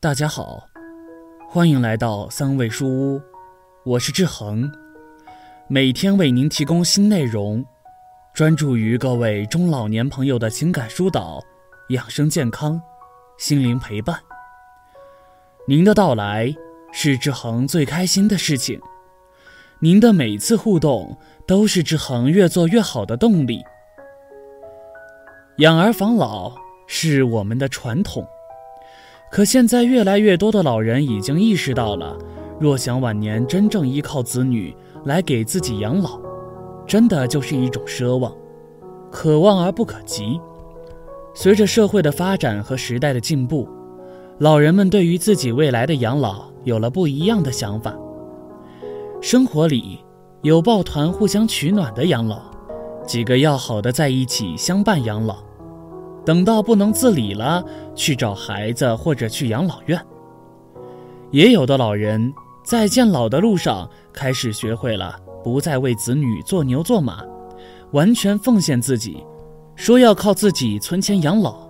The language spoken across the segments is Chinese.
大家好，欢迎来到三味书屋，我是志恒，每天为您提供新内容，专注于各位中老年朋友的情感疏导、养生健康、心灵陪伴。您的到来是志恒最开心的事情，您的每次互动都是志恒越做越好的动力。养儿防老是我们的传统。可现在越来越多的老人已经意识到了，若想晚年真正依靠子女来给自己养老，真的就是一种奢望，可望而不可及。随着社会的发展和时代的进步，老人们对于自己未来的养老有了不一样的想法。生活里有抱团互相取暖的养老，几个要好的在一起相伴养老。等到不能自理了，去找孩子或者去养老院。也有的老人在渐老的路上，开始学会了不再为子女做牛做马，完全奉献自己，说要靠自己存钱养老。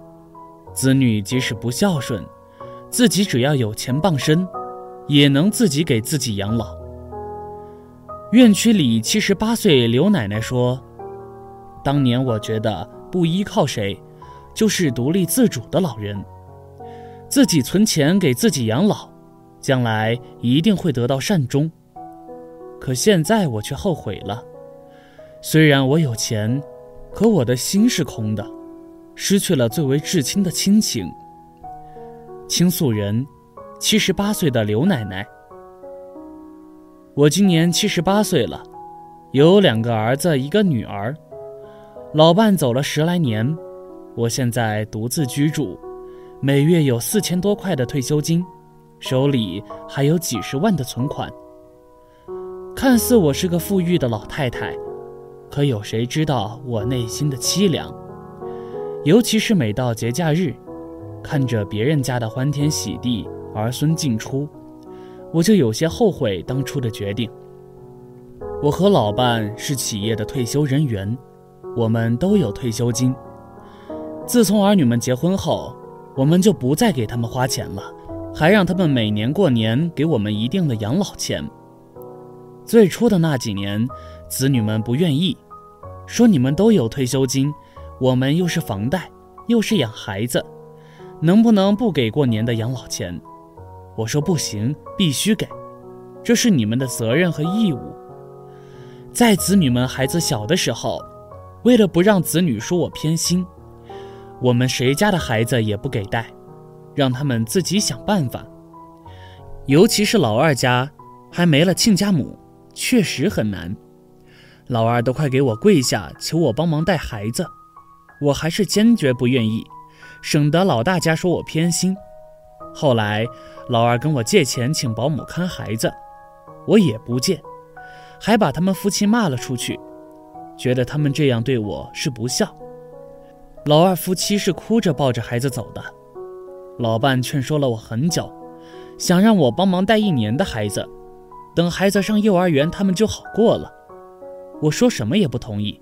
子女即使不孝顺，自己只要有钱傍身，也能自己给自己养老。院区里七十八岁刘奶奶说：“当年我觉得不依靠谁。”就是独立自主的老人，自己存钱给自己养老，将来一定会得到善终。可现在我却后悔了，虽然我有钱，可我的心是空的，失去了最为至亲的亲情。倾诉人，七十八岁的刘奶奶。我今年七十八岁了，有两个儿子，一个女儿，老伴走了十来年。我现在独自居住，每月有四千多块的退休金，手里还有几十万的存款。看似我是个富裕的老太太，可有谁知道我内心的凄凉？尤其是每到节假日，看着别人家的欢天喜地、儿孙进出，我就有些后悔当初的决定。我和老伴是企业的退休人员，我们都有退休金。自从儿女们结婚后，我们就不再给他们花钱了，还让他们每年过年给我们一定的养老钱。最初的那几年，子女们不愿意，说你们都有退休金，我们又是房贷，又是养孩子，能不能不给过年的养老钱？我说不行，必须给，这是你们的责任和义务。在子女们孩子小的时候，为了不让子女说我偏心。我们谁家的孩子也不给带，让他们自己想办法。尤其是老二家还没了亲家母，确实很难。老二都快给我跪下求我帮忙带孩子，我还是坚决不愿意，省得老大家说我偏心。后来老二跟我借钱请保姆看孩子，我也不借，还把他们夫妻骂了出去，觉得他们这样对我是不孝。老二夫妻是哭着抱着孩子走的，老伴劝说了我很久，想让我帮忙带一年的孩子，等孩子上幼儿园，他们就好过了。我说什么也不同意，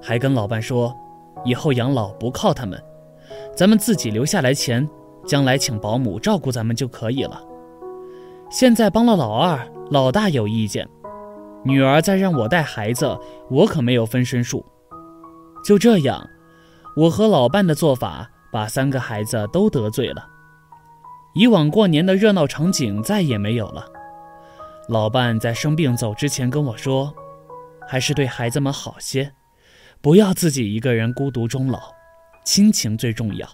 还跟老伴说，以后养老不靠他们，咱们自己留下来钱，将来请保姆照顾咱们就可以了。现在帮了老二，老大有意见，女儿再让我带孩子，我可没有分身术。就这样。我和老伴的做法，把三个孩子都得罪了。以往过年的热闹场景再也没有了。老伴在生病走之前跟我说：“还是对孩子们好些，不要自己一个人孤独终老，亲情最重要。”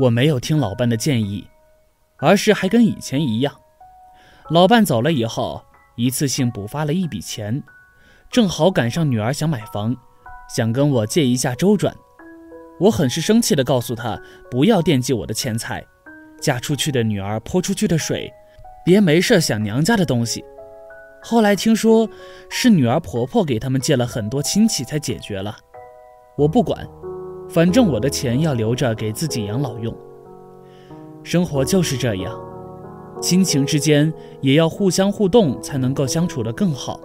我没有听老伴的建议，而是还跟以前一样。老伴走了以后，一次性补发了一笔钱，正好赶上女儿想买房。想跟我借一下周转，我很是生气地告诉他不要惦记我的钱财，嫁出去的女儿泼出去的水，别没事想娘家的东西。后来听说是女儿婆婆给他们借了很多亲戚才解决了，我不管，反正我的钱要留着给自己养老用。生活就是这样，亲情之间也要互相互动，才能够相处得更好。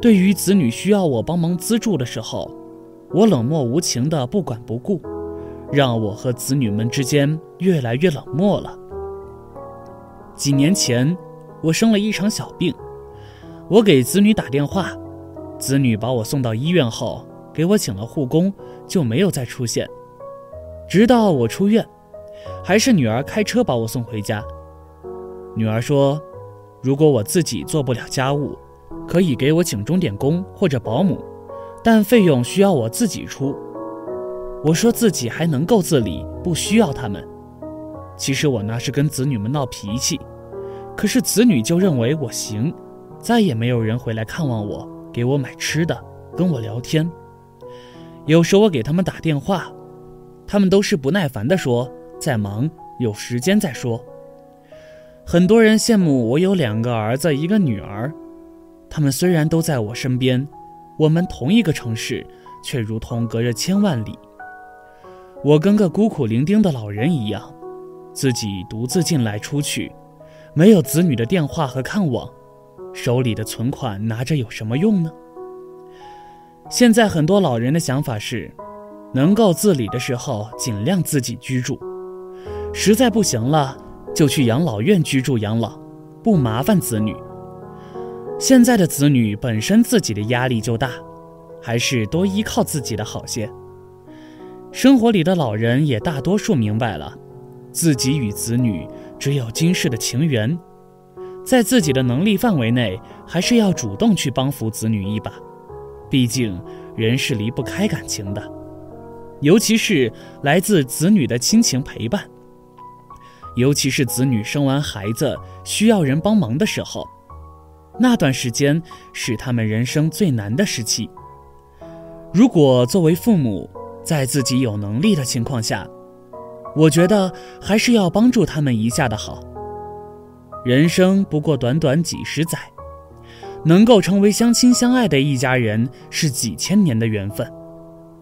对于子女需要我帮忙资助的时候，我冷漠无情的不管不顾，让我和子女们之间越来越冷漠了。几年前，我生了一场小病，我给子女打电话，子女把我送到医院后，给我请了护工，就没有再出现。直到我出院，还是女儿开车把我送回家。女儿说：“如果我自己做不了家务，可以给我请钟点工或者保姆，但费用需要我自己出。”我说自己还能够自理，不需要他们。其实我那是跟子女们闹脾气，可是子女就认为我行。再也没有人回来看望我，给我买吃的，跟我聊天。有时我给他们打电话，他们都是不耐烦地说在忙，有时间再说。很多人羡慕我有两个儿子，一个女儿。他们虽然都在我身边，我们同一个城市，却如同隔着千万里。我跟个孤苦伶仃的老人一样，自己独自进来出去，没有子女的电话和看望，手里的存款拿着有什么用呢？现在很多老人的想法是，能够自理的时候尽量自己居住，实在不行了。就去养老院居住养老，不麻烦子女。现在的子女本身自己的压力就大，还是多依靠自己的好些。生活里的老人也大多数明白了，自己与子女只有今世的情缘，在自己的能力范围内，还是要主动去帮扶子女一把。毕竟人是离不开感情的，尤其是来自子女的亲情陪伴。尤其是子女生完孩子需要人帮忙的时候，那段时间是他们人生最难的时期。如果作为父母，在自己有能力的情况下，我觉得还是要帮助他们一下的好。人生不过短短几十载，能够成为相亲相爱的一家人是几千年的缘分，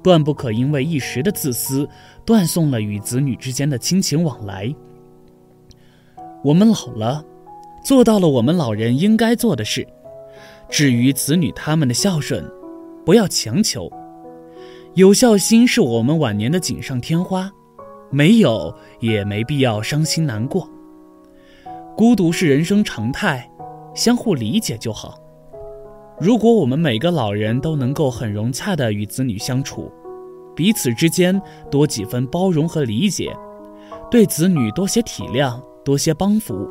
断不可因为一时的自私，断送了与子女之间的亲情往来。我们老了，做到了我们老人应该做的事。至于子女他们的孝顺，不要强求。有孝心是我们晚年的锦上添花，没有也没必要伤心难过。孤独是人生常态，相互理解就好。如果我们每个老人都能够很融洽地与子女相处，彼此之间多几分包容和理解，对子女多些体谅。多些帮扶，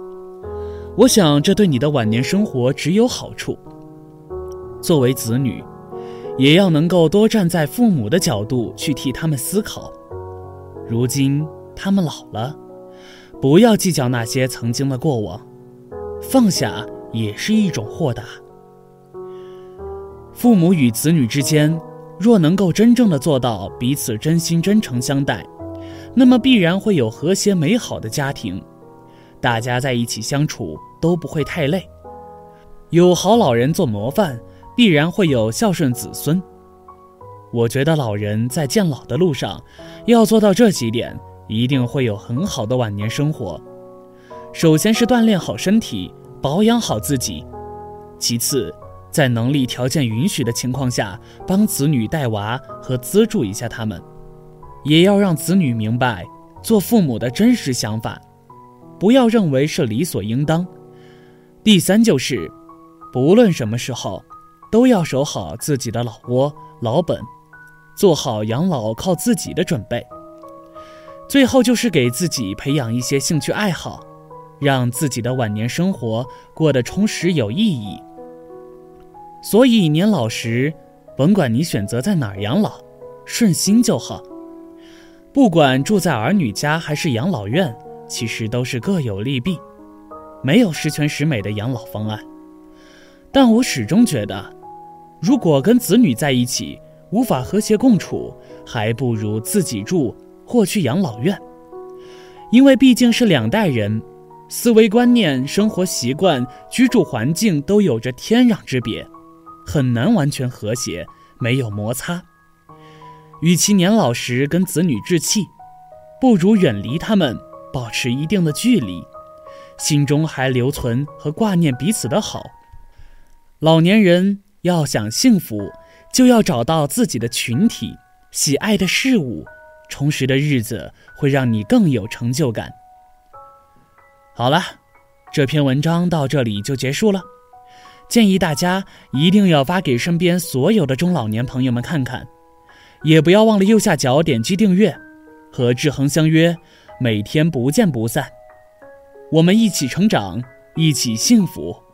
我想这对你的晚年生活只有好处。作为子女，也要能够多站在父母的角度去替他们思考。如今他们老了，不要计较那些曾经的过往，放下也是一种豁达。父母与子女之间，若能够真正的做到彼此真心真诚相待，那么必然会有和谐美好的家庭。大家在一起相处都不会太累，有好老人做模范，必然会有孝顺子孙。我觉得老人在健老的路上，要做到这几点，一定会有很好的晚年生活。首先是锻炼好身体，保养好自己；其次，在能力条件允许的情况下，帮子女带娃和资助一下他们，也要让子女明白做父母的真实想法。不要认为是理所应当。第三就是，不论什么时候，都要守好自己的老窝、老本，做好养老靠自己的准备。最后就是给自己培养一些兴趣爱好，让自己的晚年生活过得充实有意义。所以年老时，甭管你选择在哪儿养老，顺心就好。不管住在儿女家还是养老院。其实都是各有利弊，没有十全十美的养老方案。但我始终觉得，如果跟子女在一起无法和谐共处，还不如自己住或去养老院。因为毕竟是两代人，思维观念、生活习惯、居住环境都有着天壤之别，很难完全和谐，没有摩擦。与其年老时跟子女置气，不如远离他们。保持一定的距离，心中还留存和挂念彼此的好。老年人要想幸福，就要找到自己的群体，喜爱的事物，充实的日子会让你更有成就感。好了，这篇文章到这里就结束了。建议大家一定要发给身边所有的中老年朋友们看看，也不要忘了右下角点击订阅，和志恒相约，每天不见不散。我们一起成长，一起幸福。